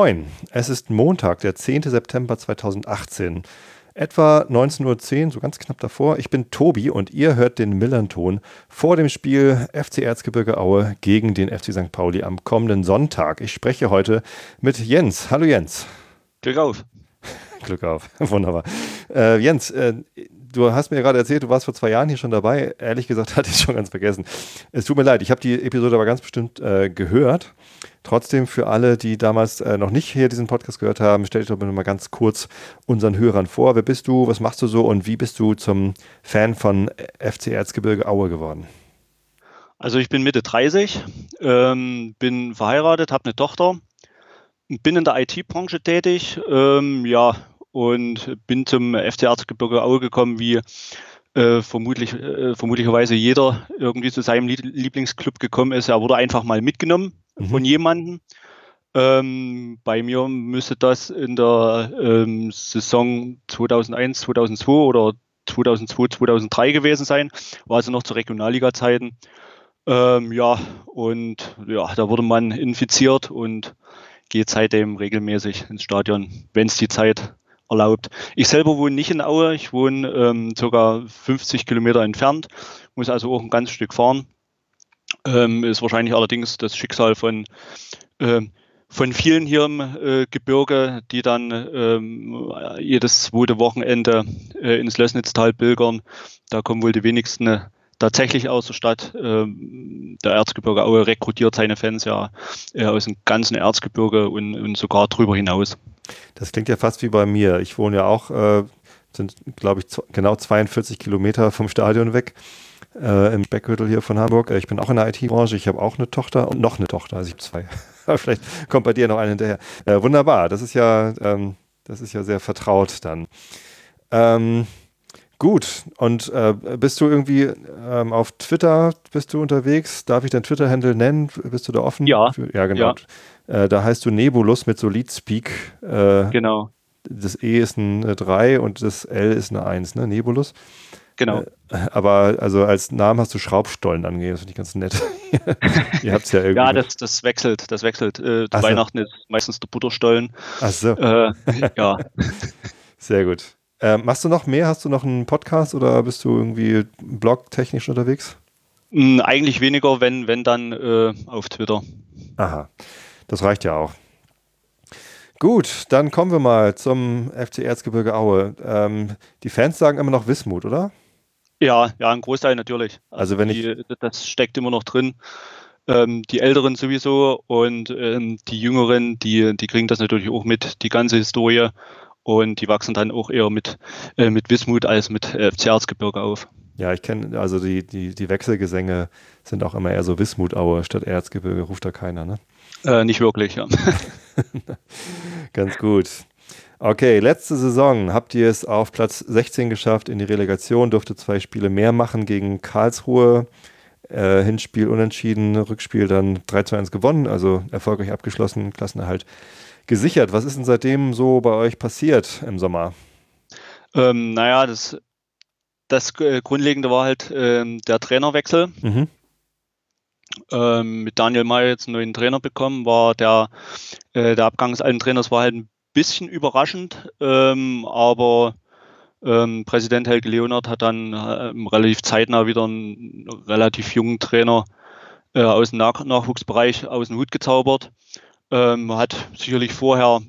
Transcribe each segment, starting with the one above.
Moin, es ist Montag, der 10. September 2018. Etwa 19.10 Uhr, so ganz knapp davor. Ich bin Tobi und ihr hört den Millern-Ton vor dem Spiel FC Erzgebirge Aue gegen den FC St. Pauli am kommenden Sonntag. Ich spreche heute mit Jens. Hallo Jens. Glück auf. Glück auf, wunderbar. Äh, Jens, äh, du hast mir gerade erzählt, du warst vor zwei Jahren hier schon dabei. Ehrlich gesagt hatte ich es schon ganz vergessen. Es tut mir leid, ich habe die Episode aber ganz bestimmt äh, gehört. Trotzdem für alle, die damals äh, noch nicht hier diesen Podcast gehört haben, stell dich doch mal ganz kurz unseren Hörern vor. Wer bist du, was machst du so und wie bist du zum Fan von FC Erzgebirge Aue geworden? Also ich bin Mitte 30, ähm, bin verheiratet, habe eine Tochter, bin in der IT-Branche tätig, ähm, ja, und bin zum FC Erzgebirge Aue gekommen, wie äh, vermutlich, äh, vermutlicherweise jeder irgendwie zu seinem Lieblingsclub gekommen ist. Er wurde einfach mal mitgenommen mhm. von jemandem. Ähm, bei mir müsste das in der ähm, Saison 2001, 2002 oder 2002, 2003 gewesen sein. War also noch zu Regionalliga-Zeiten. Ähm, ja, und ja, da wurde man infiziert und geht seitdem regelmäßig ins Stadion, wenn es die Zeit erlaubt. Ich selber wohne nicht in Aue, ich wohne ähm, sogar 50 Kilometer entfernt, muss also auch ein ganzes Stück fahren. Ähm, ist wahrscheinlich allerdings das Schicksal von, äh, von vielen hier im äh, Gebirge, die dann ähm, jedes zweite Wochenende äh, ins Lößnitztal pilgern. Da kommen wohl die wenigsten tatsächlich aus der Stadt. Ähm, der Erzgebirge Aue rekrutiert seine Fans ja äh, aus dem ganzen Erzgebirge und, und sogar darüber hinaus. Das klingt ja fast wie bei mir. Ich wohne ja auch, äh, sind glaube ich genau 42 Kilometer vom Stadion weg. Äh, im Speckgürtel hier von Hamburg. Äh, ich bin auch in der IT-Branche. Ich habe auch eine Tochter und noch eine Tochter. Also ich habe zwei. Vielleicht kommt bei dir noch eine hinterher. Äh, wunderbar. Das ist ja, ähm, das ist ja sehr vertraut dann. Ähm, gut. Und äh, bist du irgendwie ähm, auf Twitter bist du unterwegs? Darf ich dein Twitter-Handle nennen? Bist du da offen? Ja. Für? Ja, genau. Ja. Äh, da heißt du Nebulus mit Solid Speak. Äh, genau. Das E ist eine 3 und das L ist eine 1, ne? Nebulus. Genau. Äh, aber also als Namen hast du Schraubstollen angegeben, das finde ich ganz nett. Ihr habt es ja irgendwie. Ja, das, das wechselt, das wechselt. Äh, zu Weihnachten ist meistens der Butterstollen. Ach so. Äh, ja. Sehr gut. Äh, machst du noch mehr? Hast du noch einen Podcast oder bist du irgendwie blogtechnisch unterwegs? Hm, eigentlich weniger, wenn, wenn dann äh, auf Twitter. Aha, das reicht ja auch. Gut, dann kommen wir mal zum FC Erzgebirge Aue. Ähm, die Fans sagen immer noch Wismut, oder? Ja, ja, ein Großteil natürlich. Also, also wenn die, ich. Das steckt immer noch drin. Ähm, die Älteren sowieso und ähm, die Jüngeren, die, die kriegen das natürlich auch mit, die ganze Historie. Und die wachsen dann auch eher mit, äh, mit Wismut als mit äh, FC Erzgebirge auf. Ja, ich kenne, also die, die, die Wechselgesänge sind auch immer eher so Wismut-Aue statt Erzgebirge, ruft da keiner, ne? Äh, nicht wirklich, ja. Ganz gut. Okay, letzte Saison habt ihr es auf Platz 16 geschafft in die Relegation, durfte zwei Spiele mehr machen gegen Karlsruhe. Äh, Hinspiel unentschieden, Rückspiel dann 3 zu 1 gewonnen, also erfolgreich abgeschlossen, Klassenerhalt gesichert. Was ist denn seitdem so bei euch passiert im Sommer? Ähm, naja, das, das äh, Grundlegende war halt äh, der Trainerwechsel. Mhm. Ähm, mit Daniel Mayer jetzt einen neuen Trainer bekommen, war der, äh, der Abgang des alten Trainers war halt ein bisschen überraschend, ähm, aber ähm, Präsident Helge Leonard hat dann äh, relativ zeitnah wieder einen relativ jungen Trainer äh, aus dem Nach Nachwuchsbereich aus dem Hut gezaubert. Ähm, hat sicherlich vorher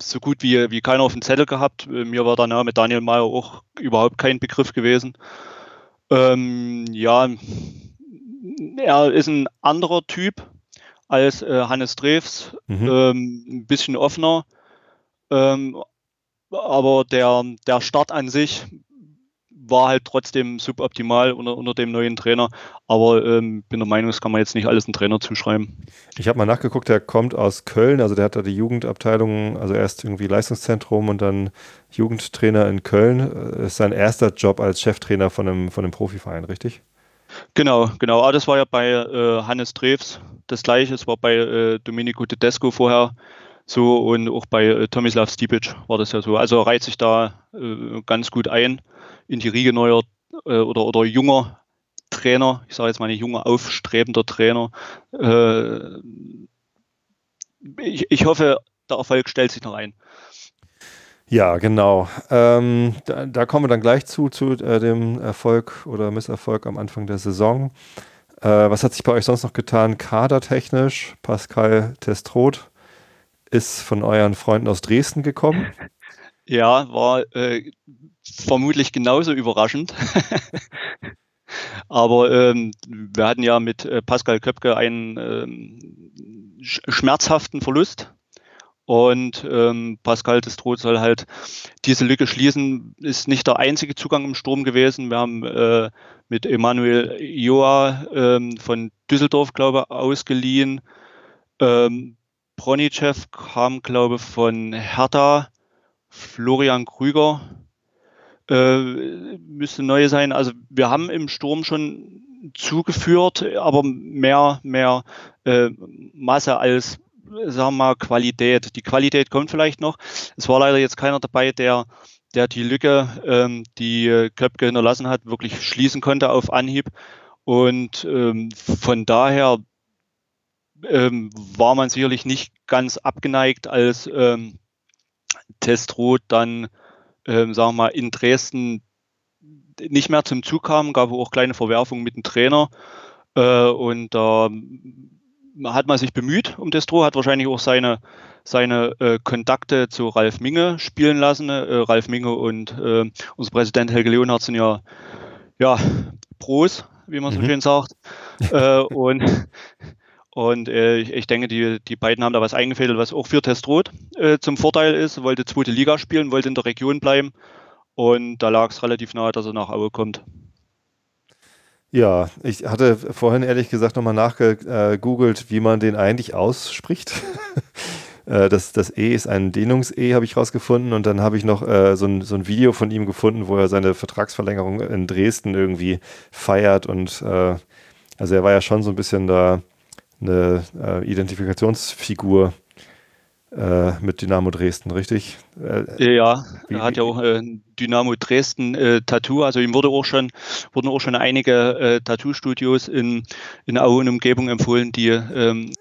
so gut wie, wie keiner auf dem Zettel gehabt. Äh, mir war dann ja mit Daniel Mayer auch überhaupt kein Begriff gewesen. Ähm, ja, er ist ein anderer Typ als äh, Hannes Drews, mhm. ähm, ein bisschen offener. Ähm, aber der, der Start an sich war halt trotzdem suboptimal unter, unter dem neuen Trainer. Aber ähm, bin der Meinung, das kann man jetzt nicht alles dem Trainer zuschreiben. Ich habe mal nachgeguckt, der kommt aus Köln, also der hat da die Jugendabteilung, also erst irgendwie Leistungszentrum und dann Jugendtrainer in Köln. Das ist sein erster Job als Cheftrainer von einem, von einem Profiverein, richtig? Genau, genau. Ah, das war ja bei äh, Hannes Drews das gleiche. Es war bei äh, Domenico Tedesco vorher So und auch bei äh, Tomislav Stipic war das ja so. Also reiht sich da äh, ganz gut ein in die Riege neuer äh, oder, oder junger Trainer, ich sage jetzt mal ein junger, aufstrebender Trainer. Äh, ich, ich hoffe, der Erfolg stellt sich noch ein. Ja, genau. Ähm, da, da, kommen wir dann gleich zu, zu äh, dem Erfolg oder Misserfolg am Anfang der Saison. Äh, was hat sich bei euch sonst noch getan? Kadertechnisch, Pascal Testroth ist von euren Freunden aus Dresden gekommen. Ja, war äh, vermutlich genauso überraschend. Aber ähm, wir hatten ja mit äh, Pascal Köpke einen ähm, schmerzhaften Verlust. Und ähm, Pascal Destroth soll halt diese Lücke schließen. Ist nicht der einzige Zugang im Sturm gewesen. Wir haben äh, mit Emanuel Joa ähm, von Düsseldorf, glaube ich, ausgeliehen. Ähm, Bronicev kam, glaube ich, von Hertha. Florian Krüger äh, müsste neu sein. Also wir haben im Sturm schon zugeführt, aber mehr, mehr äh, Masse als sagen wir mal, Qualität. Die Qualität kommt vielleicht noch. Es war leider jetzt keiner dabei, der, der die Lücke, ähm, die Köpke hinterlassen hat, wirklich schließen konnte auf Anhieb. Und ähm, von daher ähm, war man sicherlich nicht ganz abgeneigt, als ähm, Testrot dann, ähm, sagen wir mal, in Dresden nicht mehr zum Zug kam, gab auch kleine Verwerfungen mit dem Trainer. Äh, und da äh, hat man sich bemüht um Destro, hat wahrscheinlich auch seine, seine äh, Kontakte zu Ralf Minge spielen lassen. Äh, Ralf Minge und äh, unser Präsident Helge Leonhardt sind ja, ja Pros, wie man so mhm. schön sagt. Äh, und und äh, ich, ich, denke, die, die beiden haben da was eingefädelt, was auch für Testrot äh, zum Vorteil ist. Wollte zweite Liga spielen, wollte in der Region bleiben. Und da lag es relativ nahe, dass er nach Aue kommt. Ja, ich hatte vorhin ehrlich gesagt nochmal nachgegoogelt, wie man den eigentlich ausspricht. Äh, das, das E ist ein Dehnungs-E, habe ich rausgefunden. Und dann habe ich noch äh, so, ein, so ein Video von ihm gefunden, wo er seine Vertragsverlängerung in Dresden irgendwie feiert. Und äh, also er war ja schon so ein bisschen da eine äh, Identifikationsfigur äh, mit Dynamo Dresden, richtig? Äh, ja, er hat ja auch ein Dynamo Dresden äh, Tattoo. Also ihm wurde auch schon, wurden auch schon einige äh, Tattoo-Studios in, in Aue und Umgebung empfohlen, die, ähm,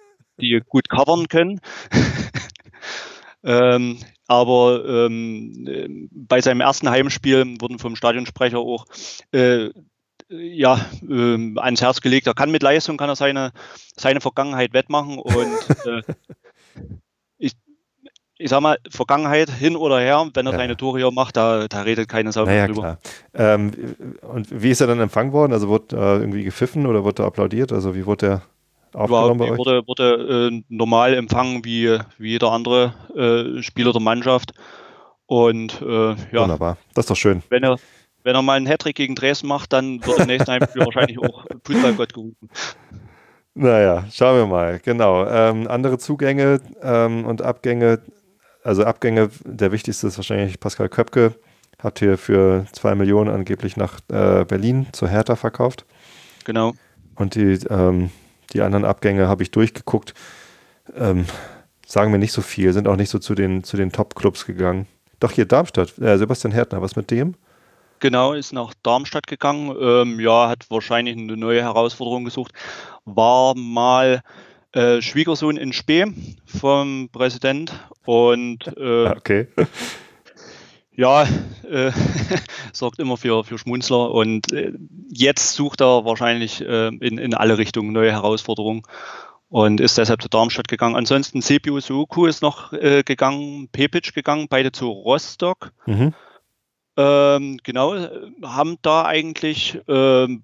die gut covern können. ähm, aber ähm, bei seinem ersten Heimspiel wurden vom Stadionsprecher auch äh, ja, äh, ans Herz gelegt. Er kann mit Leistung, kann er seine, seine Vergangenheit wettmachen und äh, ich sag mal, Vergangenheit hin oder her, wenn er ja. seine Tore hier macht, da, da redet keine Sau naja, drüber. Ähm, und wie ist er dann empfangen worden? Also wurde äh, irgendwie gepfiffen oder wurde er applaudiert? Also wie wurde er aufgenommen bei euch? Wurde, wurde äh, normal empfangen wie, wie jeder andere äh, Spieler der Mannschaft. Und äh, ja. Wunderbar, das ist doch schön. Wenn er, wenn er mal einen Hattrick gegen Dresden macht, dann wird im nächsten Heimspiel wahrscheinlich auch Fußballgott gerufen. Naja, schauen wir mal. Genau. Ähm, andere Zugänge ähm, und Abgänge. Also Abgänge, der wichtigste ist wahrscheinlich Pascal Köpke. Hat hier für zwei Millionen angeblich nach äh, Berlin zur Hertha verkauft. Genau. Und die, ähm, die anderen Abgänge habe ich durchgeguckt. Ähm, sagen wir nicht so viel, sind auch nicht so zu den, zu den Top-Clubs gegangen. Doch hier Darmstadt, äh, Sebastian Härtner, was mit dem? Genau, ist nach Darmstadt gegangen. Ähm, ja, hat wahrscheinlich eine neue Herausforderung gesucht. War mal äh, Schwiegersohn in Spee vom Präsident und äh, ah, okay. ja, äh, sorgt immer für, für Schmunzler und äh, jetzt sucht er wahrscheinlich äh, in, in alle Richtungen neue Herausforderungen und ist deshalb zu Darmstadt gegangen. Ansonsten Sebiu Soku ist noch äh, gegangen, Pepic gegangen, beide zu Rostock. Mhm. Ähm, genau, haben da eigentlich ähm,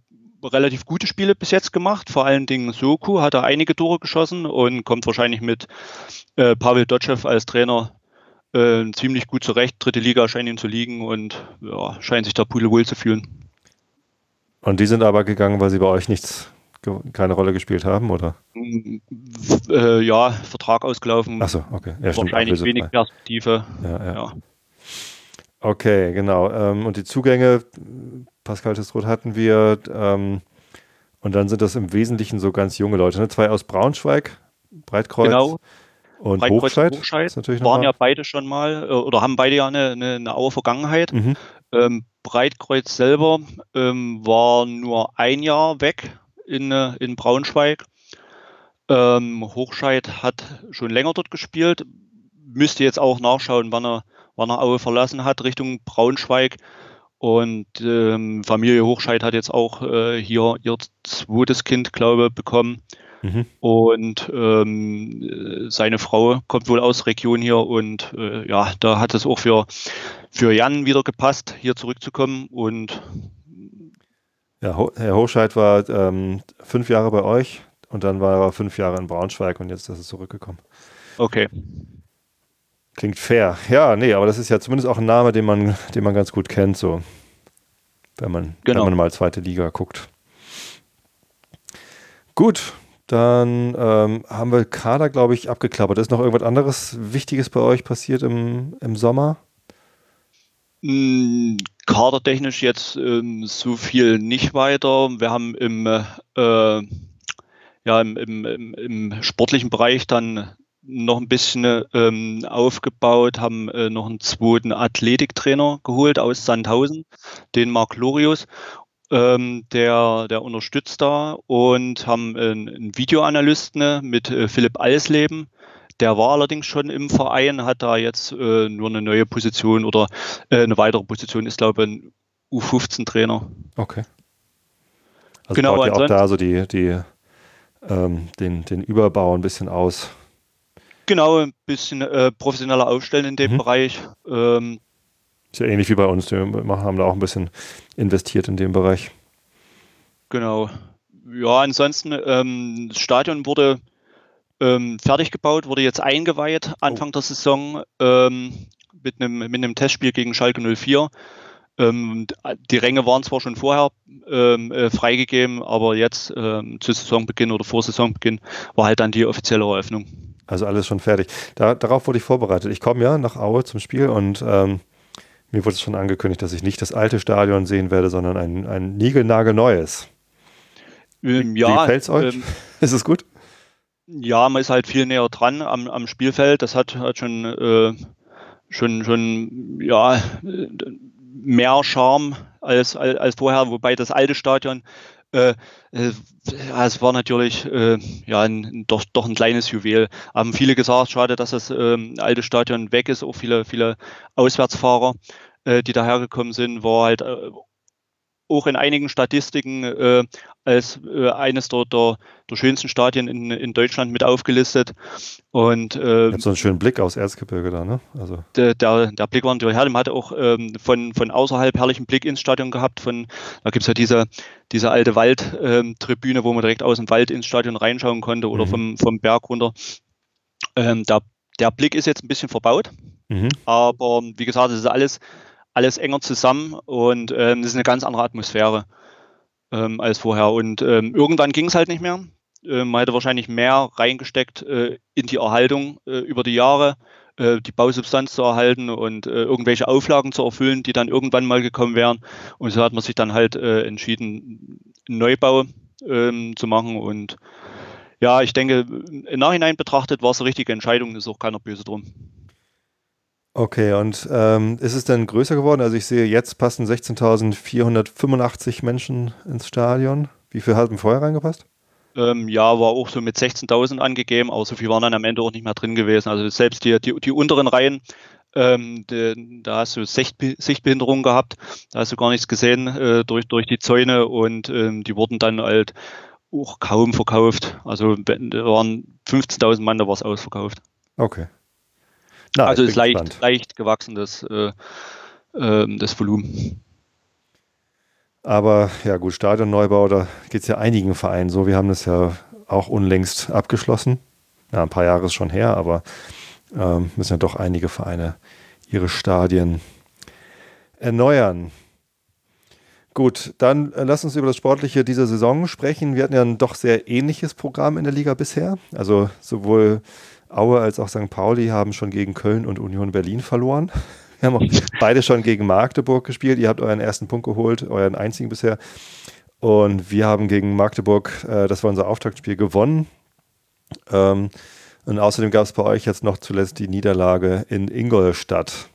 relativ gute Spiele bis jetzt gemacht. Vor allen Dingen Soku hat da einige Tore geschossen und kommt wahrscheinlich mit äh, Pavel Dotschew als Trainer äh, ziemlich gut zurecht. Dritte Liga scheint ihm zu liegen und ja, scheint sich da pudelwohl zu fühlen. Und die sind aber gegangen, weil sie bei euch nichts keine Rolle gespielt haben, oder? Äh, ja, Vertrag ausgelaufen. Achso, okay. Ja, Wahrscheinlich wenig Perspektive. Ja, ja. ja. Okay, genau. Ähm, und die Zugänge, Pascal Testroth hatten wir. Ähm, und dann sind das im Wesentlichen so ganz junge Leute. Ne? Zwei aus Braunschweig, Breitkreuz. Genau. Und Breitkreuz Hochscheid, Hochscheid ist natürlich waren ja beide schon mal äh, oder haben beide ja eine, eine, eine Auer Vergangenheit. Mhm. Ähm, Breitkreuz selber ähm, war nur ein Jahr weg in, äh, in Braunschweig. Ähm, Hochscheid hat schon länger dort gespielt. Müsste jetzt auch nachschauen, wann er, wann er Aue verlassen hat, Richtung Braunschweig. Und ähm, Familie Hochscheid hat jetzt auch äh, hier ihr zweites Kind, glaube ich, bekommen. Mhm. Und ähm, äh, seine Frau kommt wohl aus der Region hier und äh, ja, da hat es auch für, für Jan wieder gepasst, hier zurückzukommen. Und Ja, Ho Herr Hochscheid war ähm, fünf Jahre bei euch und dann war er fünf Jahre in Braunschweig und jetzt ist er zurückgekommen. okay, Klingt fair. Ja, nee, aber das ist ja zumindest auch ein Name, den man, den man ganz gut kennt, so. Wenn man, Genau. wenn man mal zweite Liga guckt. Gut, dann ähm, haben wir Kader, glaube ich, abgeklappert. Ist noch irgendwas anderes Wichtiges bei euch passiert im, im Sommer? Mm, kadertechnisch jetzt ähm, so viel nicht weiter. Wir haben im, äh, ja, im, im, im, im sportlichen Bereich dann noch ein bisschen ähm, aufgebaut, haben äh, noch einen zweiten Athletiktrainer geholt aus Sandhausen, den Marc Lorius. Ähm, der, der unterstützt da und haben einen, einen Videoanalysten ne, mit äh, Philipp Alsleben. Der war allerdings schon im Verein, hat da jetzt äh, nur eine neue Position oder äh, eine weitere Position, ist glaube ich ein U15-Trainer. Okay. Also Genau, baut ihr auch da so die, die, ähm, den, den Überbau ein bisschen aus. Genau, ein bisschen äh, professioneller aufstellen in dem Mhm. Bereich. Ähm, Ist ja ähnlich wie bei uns. Wir haben da auch ein bisschen investiert in dem Bereich. Genau. Ja, ansonsten, ähm, das Stadion wurde ähm, fertig gebaut, wurde jetzt eingeweiht Anfang der Saison ähm, mit, einem, mit einem Testspiel gegen Schalke 04. Ähm, die Ränge waren zwar schon vorher ähm, äh, freigegeben, aber jetzt ähm, zu Saisonbeginn oder vor Saisonbeginn war halt dann die offizielle Eröffnung. Also alles schon fertig. Da, darauf wurde ich vorbereitet. Ich komme ja nach Aue zum Spiel und ähm, mir wurde schon angekündigt, dass ich nicht das alte Stadion sehen werde, sondern ein, ein niegelnagelneues. Ähm, Wie ja, fällt's euch? ähm, Ist es gut? Ja, man ist halt viel näher dran am, am Spielfeld. Das hat, hat schon, äh, schon, schon ja, äh, mehr Charme als, als, als vorher, wobei das alte Stadion, äh, äh, es war natürlich äh, ja, ein, doch, doch ein kleines Juwel. Haben viele gesagt, schade, dass das ähm, alte Stadion weg ist. Auch viele, viele Auswärtsfahrer, äh, die dahergekommen sind, war halt äh, auch in einigen Statistiken äh, als äh, eines der, der, der schönsten Stadien in, in Deutschland mit aufgelistet. Und äh, so einen schönen Blick aus Erzgebirge da, ne? Also, der, der, der Blick war natürlich herrlich. Man hatte auch ähm, von, von außerhalb herrlichen Blick ins Stadion gehabt. Von, da gibt es ja diese, diese alte Waldtribüne, wo man direkt aus dem Wald ins Stadion reinschauen konnte oder Mhm. vom, vom Berg runter. Ähm, der, der Blick ist jetzt ein bisschen verbaut. mhm. Aber wie gesagt, es ist alles, alles enger zusammen und ähm, es ist eine ganz andere Atmosphäre ähm, als vorher. Und ähm, irgendwann ging es halt nicht mehr. Ähm, man hätte wahrscheinlich mehr reingesteckt äh, in die Erhaltung äh, über die Jahre, äh, die Bausubstanz zu erhalten und äh, irgendwelche Auflagen zu erfüllen, die dann irgendwann mal gekommen wären. Und so hat man sich dann halt äh, entschieden, einen Neubau ähm, zu machen. Und ja, ich denke, im Nachhinein betrachtet war es eine richtige Entscheidung, ist auch keiner böse drum. Okay, und ähm, ist es denn größer geworden? Also ich sehe, jetzt passen 16.485 Menschen ins Stadion. Wie viel hatten vorher reingepasst? Ähm, ja, war auch so mit 16.000 angegeben, aber so viel waren dann am Ende auch nicht mehr drin gewesen. Also selbst die, die, die unteren Reihen, ähm, die, da hast du Sichtbe Sichtbehinderung gehabt, da hast du gar nichts gesehen äh, durch, durch die Zäune und ähm, die wurden dann halt auch kaum verkauft. Also waren 15.000 Mann, da war es ausverkauft. Okay. Na, also ist leicht, gespannt. leicht gewachsen, das, äh, ähm, das Volumen. Aber ja gut, Stadionneubau, da geht es ja einigen Vereinen so. Wir haben das ja auch unlängst abgeschlossen. Ja, ein paar Jahre ist schon her, aber ähm, müssen ja doch einige Vereine ihre Stadien erneuern. Gut, dann äh, lass uns über das Sportliche dieser Saison sprechen. Wir hatten ja ein doch sehr ähnliches Programm in der Liga bisher. Also sowohl Aue als auch St. Pauli haben schon gegen Köln und Union Berlin verloren. Wir haben auch beide schon gegen Magdeburg gespielt. Ihr habt euren ersten Punkt geholt, euren einzigen bisher. Und wir haben gegen Magdeburg, äh, das war unser Auftaktspiel, gewonnen. Ähm, Und außerdem gab es bei euch jetzt noch zuletzt die Niederlage in Ingolstadt.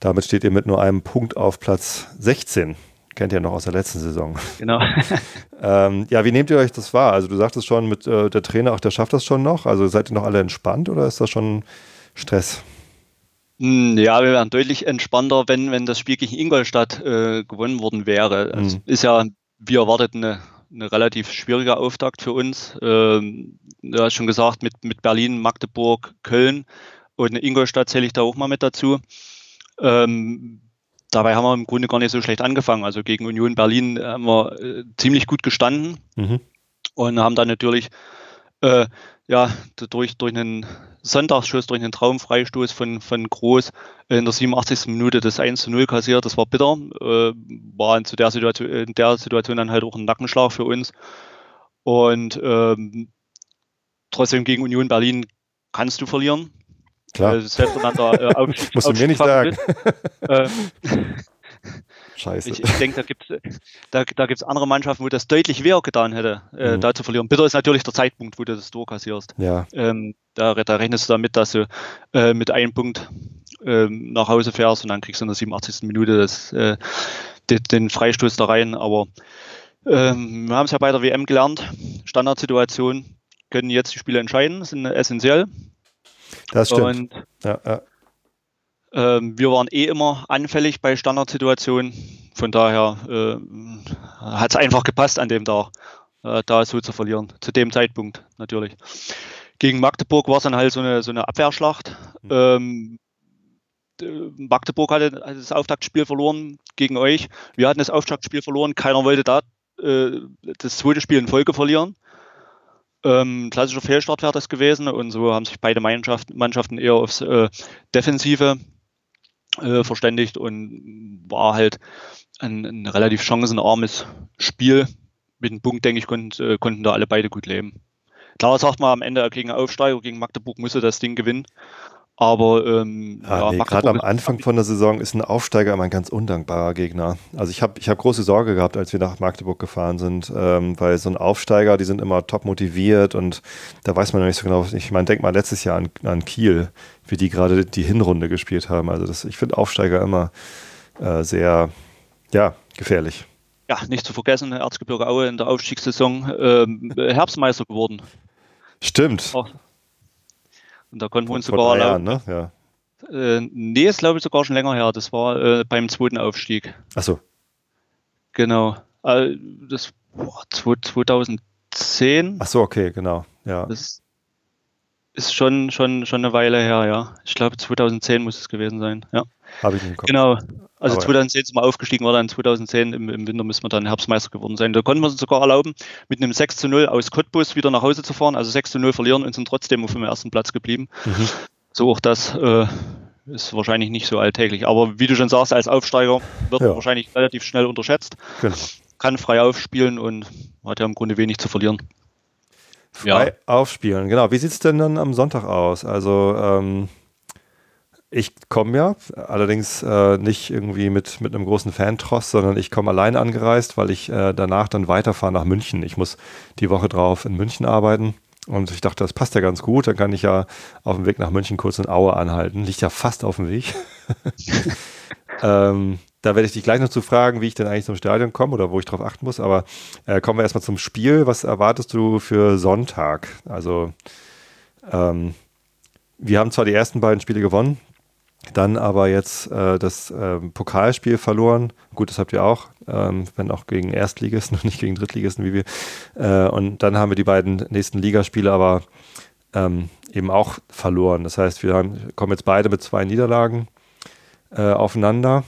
Damit steht ihr mit nur einem Punkt auf Platz 16. Kennt ihr noch aus der letzten Saison. Genau. ähm, ja, wie nehmt ihr euch das wahr? Also du sagtest schon, mit äh, der Trainer, auch der schafft das schon noch. Also seid ihr noch alle entspannt oder ist das schon Stress? Hm, ja, wir wären deutlich entspannter, wenn, wenn das Spiel gegen Ingolstadt äh, gewonnen worden wäre. Also mhm. Ist ja, wie erwartet, eine, eine relativ schwierige Auftakt für uns. Ähm, du hast schon gesagt, mit, mit Berlin, Magdeburg, Köln und Ingolstadt zähle ich da auch mal mit dazu. Ähm, dabei haben wir im Grunde gar nicht so schlecht angefangen. Also gegen Union Berlin haben wir äh, ziemlich gut gestanden mhm. und haben dann natürlich äh, ja, durch, durch einen Sonntagsschuss, durch einen Traumfreistoß von, von Groß in der 87. Minute das 1 zu 0 kassiert. Das war bitter. Äh, war in, zu der Situation, in der Situation dann halt auch ein Nackenschlag für uns. Und ähm, trotzdem gegen Union Berlin kannst du verlieren. Klar. Äh, selbst wenn dann äh, auf, Musst du mir nicht sagen. Äh, Scheiße. Ich, ich denke, da gibt es da, da gibt's andere Mannschaften, wo das deutlich weh getan hätte, äh, mhm. da zu verlieren. Bitter ist natürlich der Zeitpunkt, wo du das Tor kassierst. Ja. Ähm, da, da, rechnest du damit, dass du äh, mit einem Punkt ähm, nach Hause fährst und dann kriegst du in der 87. Minute das, äh, den, den, Freistoß da rein. Aber ähm, wir haben es ja bei der WM gelernt. Standardsituation können jetzt die Spiele entscheiden, sind essentiell. Das stimmt. Und, ja, ja. Ähm, wir waren eh immer anfällig bei Standardsituationen. Von daher äh, hat es einfach gepasst an dem Tag, äh, da so zu verlieren. Zu dem Zeitpunkt natürlich. Gegen Magdeburg war es dann halt so eine, so eine Abwehrschlacht. Mhm. Ähm, Magdeburg hatte das Auftaktspiel verloren gegen euch. Wir hatten das Auftaktspiel verloren. Keiner wollte da äh, das zweite Spiel in Folge verlieren. Ähm, klassischer Fehlstart wäre das gewesen und so haben sich beide Mannschaften, Mannschaften eher aufs äh, Defensive äh, verständigt und war halt ein, ein, relativ chancenarmes Spiel. Mit dem Punkt, denke ich, konnten, äh, konnten da alle beide gut leben. Klar sagt man am Ende gegen Aufsteiger, gegen Magdeburg musste das Ding gewinnen. Aber ähm, ja, ja, nee, gerade am Anfang von der Saison ist ein Aufsteiger immer ein ganz undankbarer Gegner. Also ich habe ich hab große Sorge gehabt, als wir nach Magdeburg gefahren sind, ähm, weil so ein Aufsteiger, die sind immer top motiviert und da weiß man noch nicht so genau. Ich meine, denk mal letztes Jahr an, an Kiel, wie die gerade die Hinrunde gespielt haben. Also das, ich finde Aufsteiger immer äh, sehr, ja, gefährlich. Ja, nicht zu vergessen, Erzgebirge Aue in der Aufstiegssaison ähm, Herbstmeister geworden. Stimmt. Auch und da konnten wir uns sogar Jahren, ne? ja. Äh, nee, ist glaube ich sogar schon länger her. Das war äh, beim zweiten Aufstieg. Achso. Genau. Äh, das war 2010. Achso, okay, genau. Ja. Das ist schon, schon, schon eine Weile her, ja. Ich glaube 2010 muss es gewesen sein. Ja. Habe ich nicht Kopf. Genau. Also Aber 2010 sind wir aufgestiegen, war dann 2010 im, im Winter müssen wir dann Herbstmeister geworden sein. Da konnten wir uns sogar erlauben, mit einem 6 zu 0 aus Cottbus wieder nach Hause zu fahren. Also 6 zu 0 verlieren und sind trotzdem auf dem ersten Platz geblieben. Mhm. So auch das äh, ist wahrscheinlich nicht so alltäglich. Aber wie du schon sagst, als Aufsteiger wird ja. wahrscheinlich relativ schnell unterschätzt. Genau. Kann frei aufspielen und hat ja im Grunde wenig zu verlieren. Frei ja. aufspielen, genau. Wie sieht es denn dann am Sonntag aus? Also ähm ich komme ja, allerdings äh, nicht irgendwie mit, mit einem großen Fantross, sondern ich komme alleine angereist, weil ich äh, danach dann weiterfahre nach München. Ich muss die Woche drauf in München arbeiten. Und ich dachte, das passt ja ganz gut. Dann kann ich ja auf dem Weg nach München kurz in Aue anhalten. Liegt ja fast auf dem Weg. ähm, da werde ich dich gleich noch zu fragen, wie ich denn eigentlich zum Stadion komme oder wo ich drauf achten muss. Aber äh, kommen wir erstmal zum Spiel. Was erwartest du für Sonntag? Also, ähm, wir haben zwar die ersten beiden Spiele gewonnen, dann aber jetzt äh, das äh, Pokalspiel verloren. Gut, das habt ihr auch, ähm, wenn auch gegen Erstligisten und nicht gegen Drittligisten wie wir. Äh, und dann haben wir die beiden nächsten Ligaspiele aber ähm, eben auch verloren. Das heißt, wir haben, kommen jetzt beide mit zwei Niederlagen äh, aufeinander.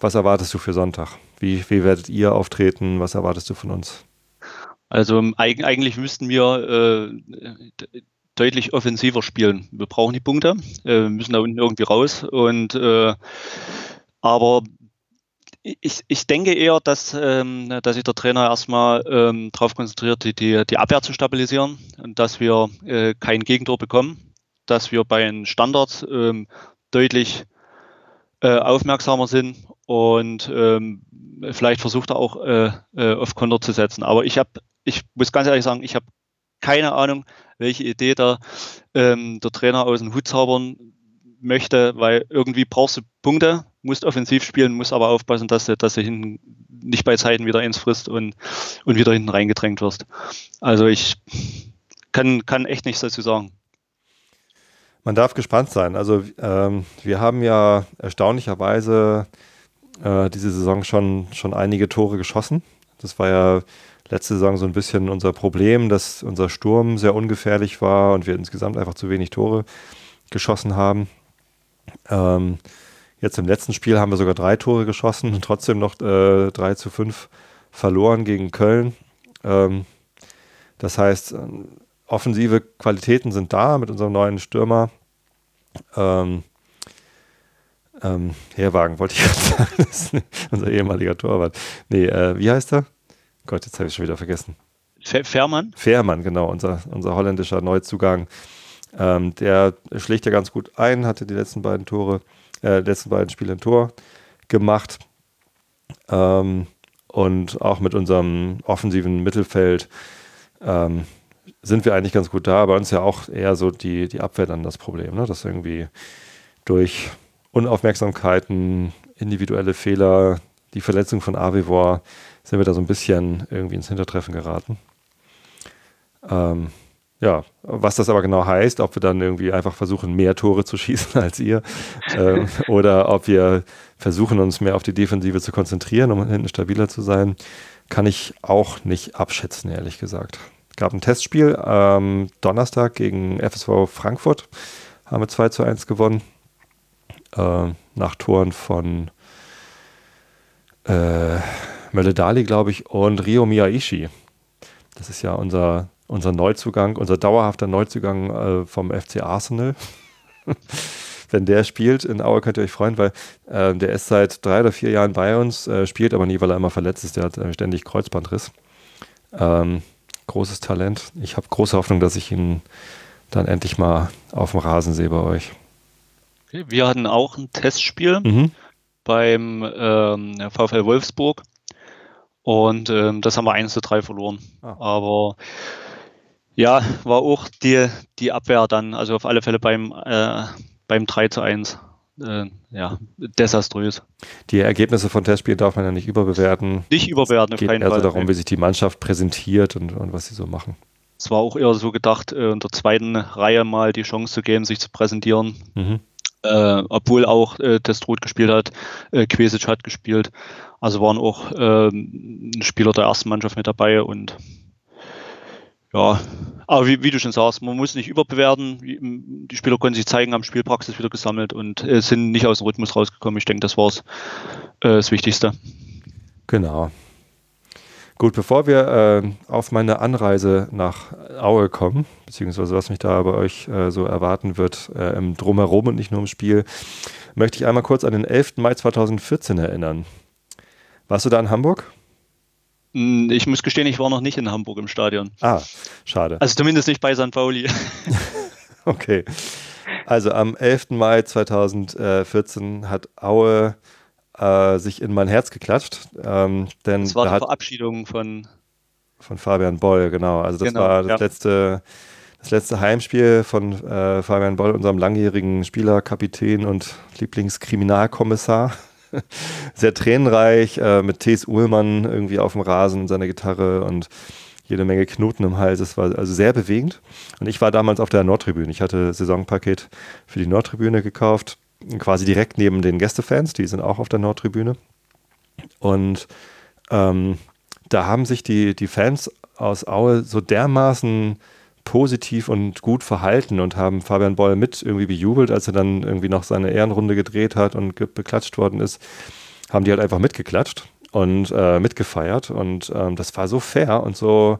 Was erwartest du für Sonntag? Wie, wie werdet ihr auftreten? Was erwartest du von uns? Also eigentlich müssten wir äh, deutlich offensiver spielen. Wir brauchen die Punkte, äh, müssen da unten irgendwie raus. Und äh, aber ich, ich denke eher, dass, ähm, dass sich der Trainer erstmal ähm, darauf konzentriert, die, die, die Abwehr zu stabilisieren und dass wir äh, kein Gegentor bekommen, dass wir bei den Standards ähm, deutlich äh, aufmerksamer sind und ähm, vielleicht versucht er auch äh, äh, auf Konter zu setzen. Aber ich habe, ich muss ganz ehrlich sagen, ich habe keine Ahnung, welche Idee da ähm, der Trainer aus dem Hut zaubern möchte, weil irgendwie brauchst du Punkte, musst offensiv spielen, musst aber aufpassen, dass du, dass du hinten nicht bei Zeiten wieder eins frisst und, und wieder hinten reingedrängt wirst. Also ich kann, kann echt nichts dazu sagen. Man darf gespannt sein. Also ähm, wir haben ja erstaunlicherweise äh, diese Saison schon, schon einige Tore geschossen. Das war ja letzte Saison so ein bisschen unser Problem, dass unser Sturm sehr ungefährlich war und wir insgesamt einfach zu wenig Tore geschossen haben. Ähm, jetzt im letzten Spiel haben wir sogar drei Tore geschossen und trotzdem noch äh, 3 zu 5 verloren gegen Köln. Ähm, das heißt, offensive Qualitäten sind da mit unserem neuen Stürmer. Ähm, ähm, Herwagen wollte ich gerade sagen, das ist unser ehemaliger Torwart. Nee, äh, wie heißt er? Gott, jetzt habe ich schon wieder vergessen. Fährmann? Fährmann, genau, unser, unser holländischer Neuzugang. Ähm, der schlägt ja ganz gut ein, hatte die letzten beiden Tore, äh, letzten beiden Spiele ein Tor gemacht. Ähm, und auch mit unserem offensiven Mittelfeld ähm, sind wir eigentlich ganz gut da. Bei uns ja auch eher so die, die Abwehr dann das Problem, ne? dass irgendwie durch Unaufmerksamkeiten, individuelle Fehler, die Verletzung von Avivor sind wir da so ein bisschen irgendwie ins Hintertreffen geraten. Ähm, ja, was das aber genau heißt, ob wir dann irgendwie einfach versuchen, mehr Tore zu schießen als ihr ähm, oder ob wir versuchen, uns mehr auf die Defensive zu konzentrieren, um hinten stabiler zu sein, kann ich auch nicht abschätzen, ehrlich gesagt. Es gab ein Testspiel am ähm, Donnerstag gegen FSV Frankfurt, haben wir 2 zu 1 gewonnen, äh, nach Toren von äh, Mölle Dali, glaube ich, und Rio Miyaishi. Das ist ja unser, unser Neuzugang, unser dauerhafter Neuzugang äh, vom FC Arsenal. Wenn der spielt in Aue, könnt ihr euch freuen, weil äh, der ist seit drei oder vier Jahren bei uns, äh, spielt aber nie, weil er immer verletzt ist. Der hat äh, ständig Kreuzbandriss. Ähm, großes Talent. Ich habe große Hoffnung, dass ich ihn dann endlich mal auf dem Rasen sehe bei euch. Okay, wir hatten auch ein Testspiel mhm. beim ähm, VfL Wolfsburg. Und ähm, das haben wir 1 zu 3 verloren. Ah. Aber ja, war auch die, die Abwehr dann, also auf alle Fälle beim, äh, beim 3 zu 1. Äh, ja, desaströs. Die Ergebnisse von Testspielen darf man ja nicht überbewerten. Nicht überbewerten, es geht eher so darum, wie sich die Mannschaft präsentiert und, und was sie so machen. Es war auch eher so gedacht, äh, in der zweiten Reihe mal die Chance zu geben, sich zu präsentieren. Mhm. Äh, obwohl auch äh, Testrot gespielt hat, äh, Quesic hat gespielt. Also waren auch ähm, Spieler der ersten Mannschaft mit dabei und ja, aber wie, wie, du schon sagst, man muss nicht überbewerten. Die Spieler konnten sich zeigen, haben Spielpraxis wieder gesammelt und äh, sind nicht aus dem Rhythmus rausgekommen. Ich denke, das war äh, das Wichtigste. Genau. Gut, bevor wir äh, auf meine Anreise nach Aue kommen, beziehungsweise was mich da bei euch äh, so erwarten wird, äh, im Drumherum und nicht nur im Spiel, möchte ich einmal kurz an den 11. Mai 2014 erinnern. Warst du da in Hamburg? Hm, ich muss gestehen, ich war noch nicht in Hamburg im Stadion. Ah, schade. Also zumindest nicht bei St. Pauli. okay. Also am 11. Mai 2014 hat Aue äh, sich in mein Herz geklatscht. Ähm, denn das war die Verabschiedung von von Fabian Boll, genau. Also das genau, war das ja. letzte das letzte Heimspiel von äh, Fabian Boll, unserem langjährigen Spieler, Kapitän und Lieblingskriminalkommissar. sehr tränenreich, äh, mit T.S. Uhlmann irgendwie auf dem Rasen und seiner Gitarre und jede Menge Knoten im Hals. Es war also sehr bewegend. Und ich war damals auf der Nordtribüne. Ich hatte Saisonpaket für die Nordtribüne gekauft, quasi direkt neben den Gästefans, die sind auch auf der Nordtribüne. Und ähm, da haben sich die, die Fans aus Aue so dermaßen positiv und gut verhalten und haben Fabian Boll mit irgendwie bejubelt, als er dann irgendwie noch seine Ehrenrunde gedreht hat und beklatscht worden ist, haben die halt einfach mitgeklatscht und äh, mitgefeiert und ähm, das war so fair und so,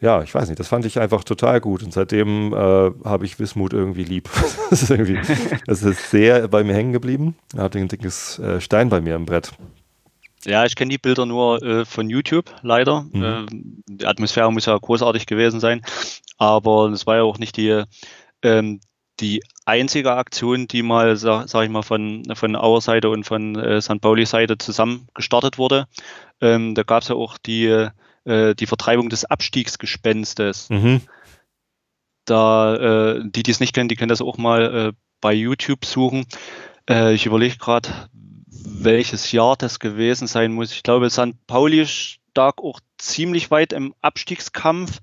ja, ich weiß nicht, das fand ich einfach total gut und seitdem äh, habe ich Wismut irgendwie lieb. das, ist irgendwie, das ist sehr bei mir hängen geblieben. Er hat ein dickes äh, Stein bei mir im Brett. Ja, ich kenne die Bilder nur äh, von YouTube, leider. Mhm. Äh, die Atmosphäre muss ja großartig gewesen sein, aber es war ja auch nicht die, ähm, die einzige Aktion, die mal, sag, sag ich mal, von, von Auer Seite und von äh, St. Pauli Seite zusammen gestartet wurde. Ähm, da gab es ja auch die, äh, die Vertreibung des Abstiegsgespenstes. Mhm. da, äh, die, die es nicht kennen, die können das auch mal äh, bei YouTube suchen. Äh, ich überlege gerade, welches Jahr das gewesen sein muss. Ich glaube, St. Pauli stak auch ziemlich weit im Abstiegskampf.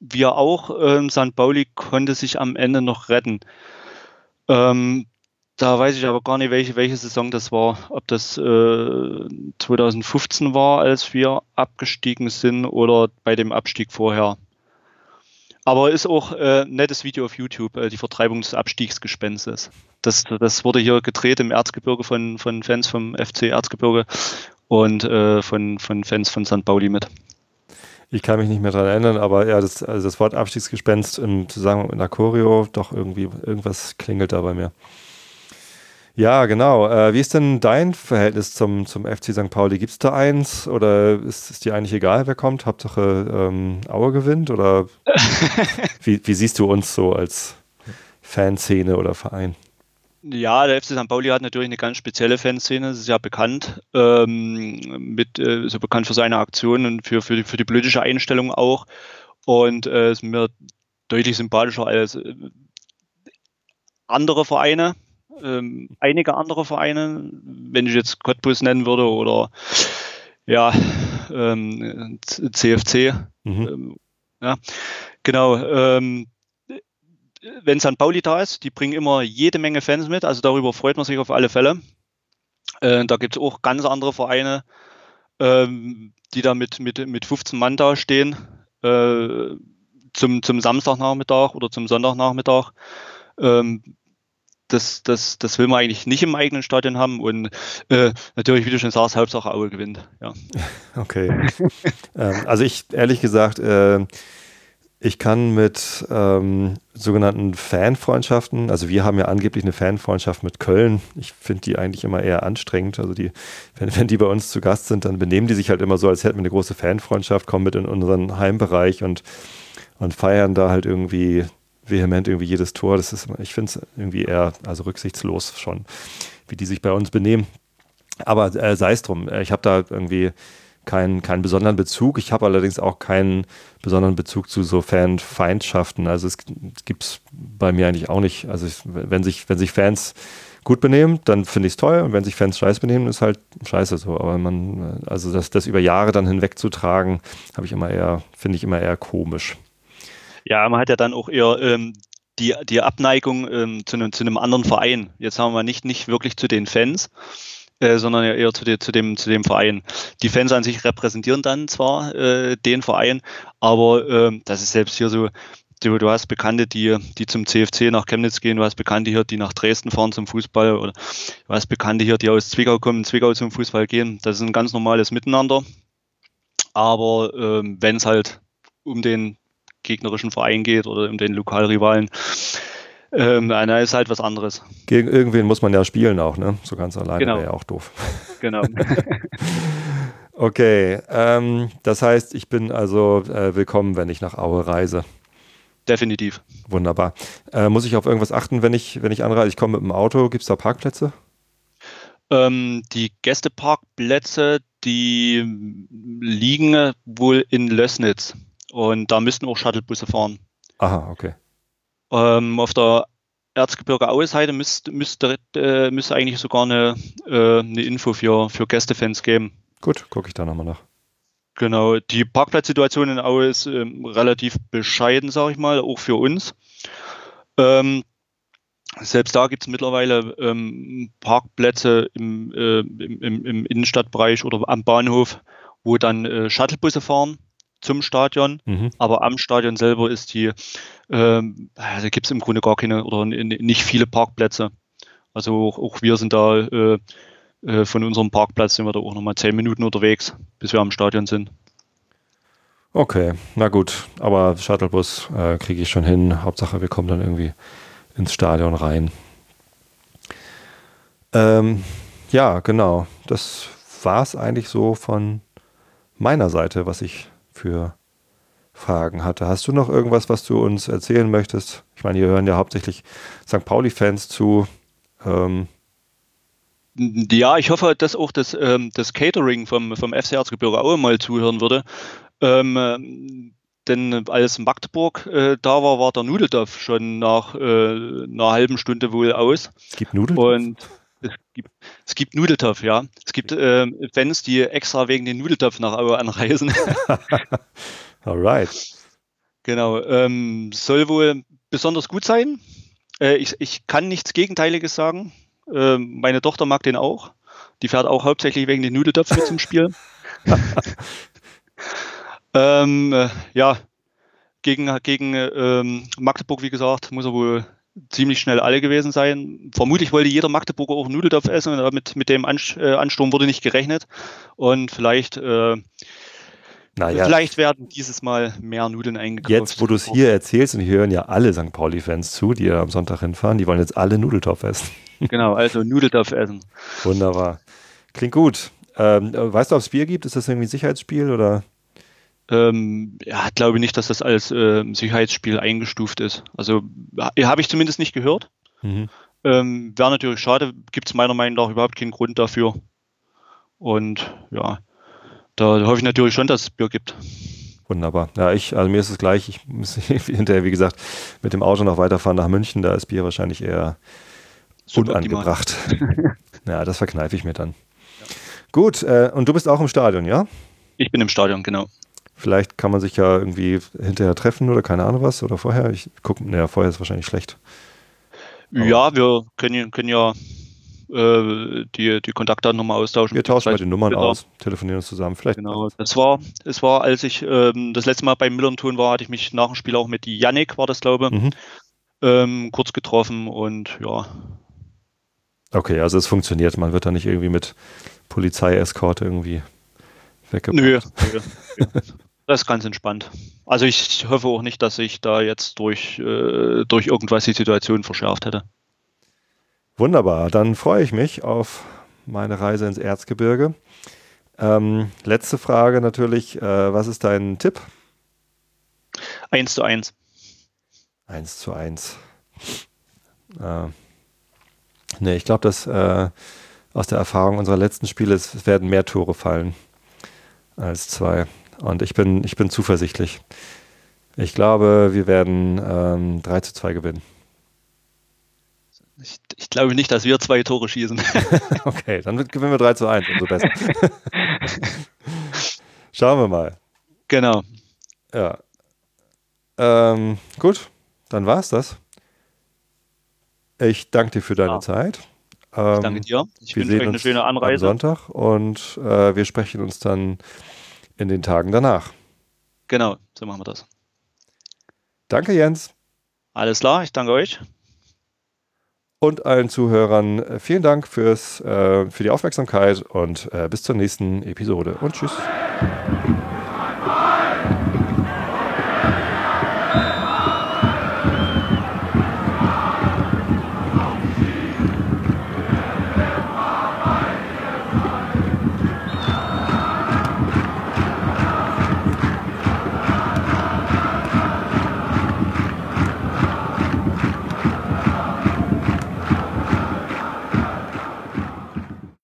Wir auch. Ähm, St. Pauli konnte sich am Ende noch retten. Ähm, da weiß ich aber gar nicht, welche, welche Saison das war. Ob das äh, 2015 war, als wir abgestiegen sind, oder bei dem Abstieg vorher. Aber ist auch äh, nettes Video auf YouTube, äh, die Vertreibung des Abstiegsgespenstes. Das, das wurde hier gedreht im Erzgebirge von, von Fans vom FC Erzgebirge und äh, von, von Fans von St. Pauli mit. Ich kann mich nicht mehr daran erinnern, aber ja, das, also das Wort Abstiegsgespenst im Zusammenhang mit Choreo, doch irgendwie, irgendwas klingelt da bei mir. Ja, genau. Äh, wie ist denn dein Verhältnis zum, zum FC St. Pauli? Gibt es da eins oder ist es dir eigentlich egal, wer kommt? Hauptsache ähm, Aue gewinnt? Oder wie, wie siehst du uns so als Fanszene oder Verein? Ja, der FC St. Pauli hat natürlich eine ganz spezielle Fanszene, das ist ja bekannt, ähm, mit, äh, so bekannt für seine Aktionen und für, für, die, für die politische Einstellung auch. Und äh, ist mir deutlich sympathischer als äh, andere Vereine ähm, einige andere Vereine, wenn ich jetzt Cottbus nennen würde oder ja, ähm, CFC. Mhm. Ähm, ja, genau. Ähm, wenn St. Pauli da ist, die bringen immer jede Menge Fans mit, also darüber freut man sich auf alle Fälle. Äh, da gibt es auch ganz andere Vereine, ähm, die da mit, mit, mit 15 Mann da stehen, äh, zum, zum Samstagnachmittag oder zum Sonntagnachmittag. Ähm, das, das, das will man eigentlich nicht im eigenen Stadion haben. Und äh, natürlich, wie du schon sagst, Hauptsache Aue gewinnt. Ja. Okay. ähm, also ich, ehrlich gesagt, äh, ich kann mit ähm, sogenannten Fanfreundschaften, also wir haben ja angeblich eine Fanfreundschaft mit Köln. Ich finde die eigentlich immer eher anstrengend. Also die, wenn, wenn die bei uns zu Gast sind, dann benehmen die sich halt immer so, als hätten wir eine große Fanfreundschaft, kommen mit in unseren Heimbereich und, und feiern da halt irgendwie vehement irgendwie jedes Tor. Das ist, ich finde es irgendwie eher, also rücksichtslos schon, wie die sich bei uns benehmen. Aber äh, sei es drum, äh, ich habe da irgendwie keinen, keinen besonderen Bezug. Ich habe allerdings auch keinen besonderen Bezug zu so Fanfeindschaften. Also es gibt es bei mir eigentlich auch nicht. Also ich, wenn, sich, wenn sich Fans gut benehmen, dann finde ich es toll. Und wenn sich Fans scheiße benehmen, ist halt scheiße so. Aber man, äh, also das, das über Jahre dann hinwegzutragen, habe ich immer eher, finde ich immer eher komisch. Ja, man hat ja dann auch eher ähm, die, die Abneigung ähm, zu, einem, zu einem anderen Verein. Jetzt haben wir nicht, nicht wirklich zu den Fans, äh, sondern ja eher zu, die, zu, dem, zu dem Verein. Die Fans an sich repräsentieren dann zwar äh, den Verein, aber äh, das ist selbst hier so, du, du hast Bekannte, die, die zum CFC nach Chemnitz gehen, du hast Bekannte hier, die nach Dresden fahren zum Fußball oder du hast Bekannte hier, die aus Zwickau kommen, Zwickau zum Fußball gehen. Das ist ein ganz normales Miteinander. Aber ähm, wenn es halt um den gegnerischen Verein geht oder um den Lokalrivalen. Ähm, einer ist halt was anderes. Gegen irgendwen muss man ja spielen auch, ne? So ganz alleine genau. wäre ja auch doof. Genau. okay, ähm, das heißt, ich bin also äh, willkommen, wenn ich nach Aue reise. Definitiv. Wunderbar. Äh, muss ich auf irgendwas achten, wenn ich, wenn ich anreise? Ich komme mit dem Auto. Gibt es da Parkplätze? Ähm, die Gästeparkplätze, die liegen wohl in Lössnitz. Und da müssten auch Shuttlebusse fahren. Aha, okay. Ähm, auf der Erzgebirge Aue-Seite müsste, müsste, äh, müsste eigentlich sogar eine, äh, eine Info für, für Gästefans geben. Gut, gucke ich da nochmal nach. Genau, die Parkplatzsituation in Aue ist ähm, relativ bescheiden, sage ich mal, auch für uns. Ähm, selbst da gibt es mittlerweile ähm, Parkplätze im, äh, im, im, Innenstadtbereich oder am Bahnhof, wo dann äh, Shuttlebusse fahren zum Stadion, mhm. aber am Stadion selber ist die, ähm, da gibt es im Grunde gar keine oder nicht viele Parkplätze. Also auch, auch wir sind da äh, äh, von unserem Parkplatz sind wir da auch nochmal zehn Minuten unterwegs, bis wir am Stadion sind. Okay, na gut, aber Shuttlebus äh, kriege ich schon hin. Hauptsache, wir kommen dann irgendwie ins Stadion rein. Ähm, ja, genau. Das war es eigentlich so von meiner Seite, was ich für Fragen hatte. Hast du noch irgendwas, was du uns erzählen möchtest? Ich meine, hier hören ja hauptsächlich St. Pauli-Fans zu. Ähm ja, ich hoffe, dass auch das, ähm, das Catering vom, vom FC Erzgebirge Aue mal zuhören würde. Ähm, denn als Magdeburg äh, da war, war der Nudeltopf schon nach äh, einer halben Stunde wohl aus. Es gibt Nudeln? Und es gibt, es gibt Nudeltopf, ja. Es gibt äh, Fans, die extra wegen den Nudeltopf nach Aue anreisen. Alright. genau. Ähm, soll wohl besonders gut sein. Äh, ich, ich kann nichts Gegenteiliges sagen. Äh, meine Tochter mag den auch. Die fährt auch hauptsächlich wegen den Nudeltopf mit zum Spiel. ähm, äh, ja, gegen, gegen ähm, Magdeburg, wie gesagt, muss er wohl ziemlich schnell alle gewesen sein. Vermutlich wollte jeder Magdeburger auch Nudeltopf essen und damit mit dem äh, Ansturm wurde nicht gerechnet. Und vielleicht, äh, naja. vielleicht werden dieses Mal mehr Nudeln eingekauft. Jetzt, wo du es hier erzählst, und hier hören ja alle St. Pauli-Fans zu, die ja am Sonntag hinfahren, die wollen jetzt alle Nudeltopf essen. Genau, also Nudeltopf essen. Wunderbar. Klingt gut. Ähm, weißt du, ob es Bier gibt? Ist das irgendwie ein Sicherheitsspiel oder? Ähm, ja, glaube nicht, dass das als äh, Sicherheitsspiel eingestuft ist. Also habe ich zumindest nicht gehört. Mhm. Ähm, Wäre natürlich schade, gibt es meiner Meinung nach überhaupt keinen Grund dafür. Und ja, da hoffe ich natürlich schon, dass es Bier gibt. Wunderbar. Ja, ich, also mir ist es gleich. Ich muss hinterher, wie gesagt, mit dem Auto noch weiterfahren nach München. Da ist Bier wahrscheinlich eher unangebracht. ja, das verkneife ich mir dann. Ja. Gut, äh, und du bist auch im Stadion, ja? Ich bin im Stadion, genau. Vielleicht kann man sich ja irgendwie hinterher treffen oder keine Ahnung was oder vorher. Ich gucke, naja, vorher ist wahrscheinlich schlecht. Aber ja, wir können, können ja äh, die, die Kontaktdaten nochmal austauschen. Wir tauschen mal die Nummern genau. aus, telefonieren uns zusammen. Vielleicht genau, das war, es war, als ich ähm, das letzte Mal beim Millern-Ton war, hatte ich mich nach dem Spiel auch mit Yannick, war das glaube ich, mhm. ähm, kurz getroffen und ja. Okay, also es funktioniert. Man wird da nicht irgendwie mit Polizeieskorte irgendwie weggepackt. Nö, nö. Das ist ganz entspannt. Also ich hoffe auch nicht, dass sich da jetzt durch, äh, durch irgendwas die Situation verschärft hätte. Wunderbar, dann freue ich mich auf meine Reise ins Erzgebirge. Ähm, letzte Frage natürlich, äh, was ist dein Tipp? 1 zu 1. 1 zu 1. Äh, ne, ich glaube, dass äh, aus der Erfahrung unserer letzten Spiele es werden mehr Tore fallen als zwei. Und ich bin, ich bin zuversichtlich. Ich glaube, wir werden ähm, 3 zu 2 gewinnen. Ich, ich, glaube nicht, dass wir zwei Tore schießen. okay, dann gewinnen wir 3 zu 1, umso besser. Schauen wir mal. Genau. Ja. Ähm, gut, dann war es das. Ich danke dir für deine ja. Zeit. Ähm, ich danke dir. Ich wünsche euch eine schöne Anreise. Am Sonntag und äh, wir sprechen uns dann in den Tagen danach. Genau, so machen wir das. Danke, Jens. Alles klar, ich danke euch. Und allen Zuhörern äh, vielen Dank fürs, äh, für die Aufmerksamkeit und äh, bis zur nächsten Episode und tschüss.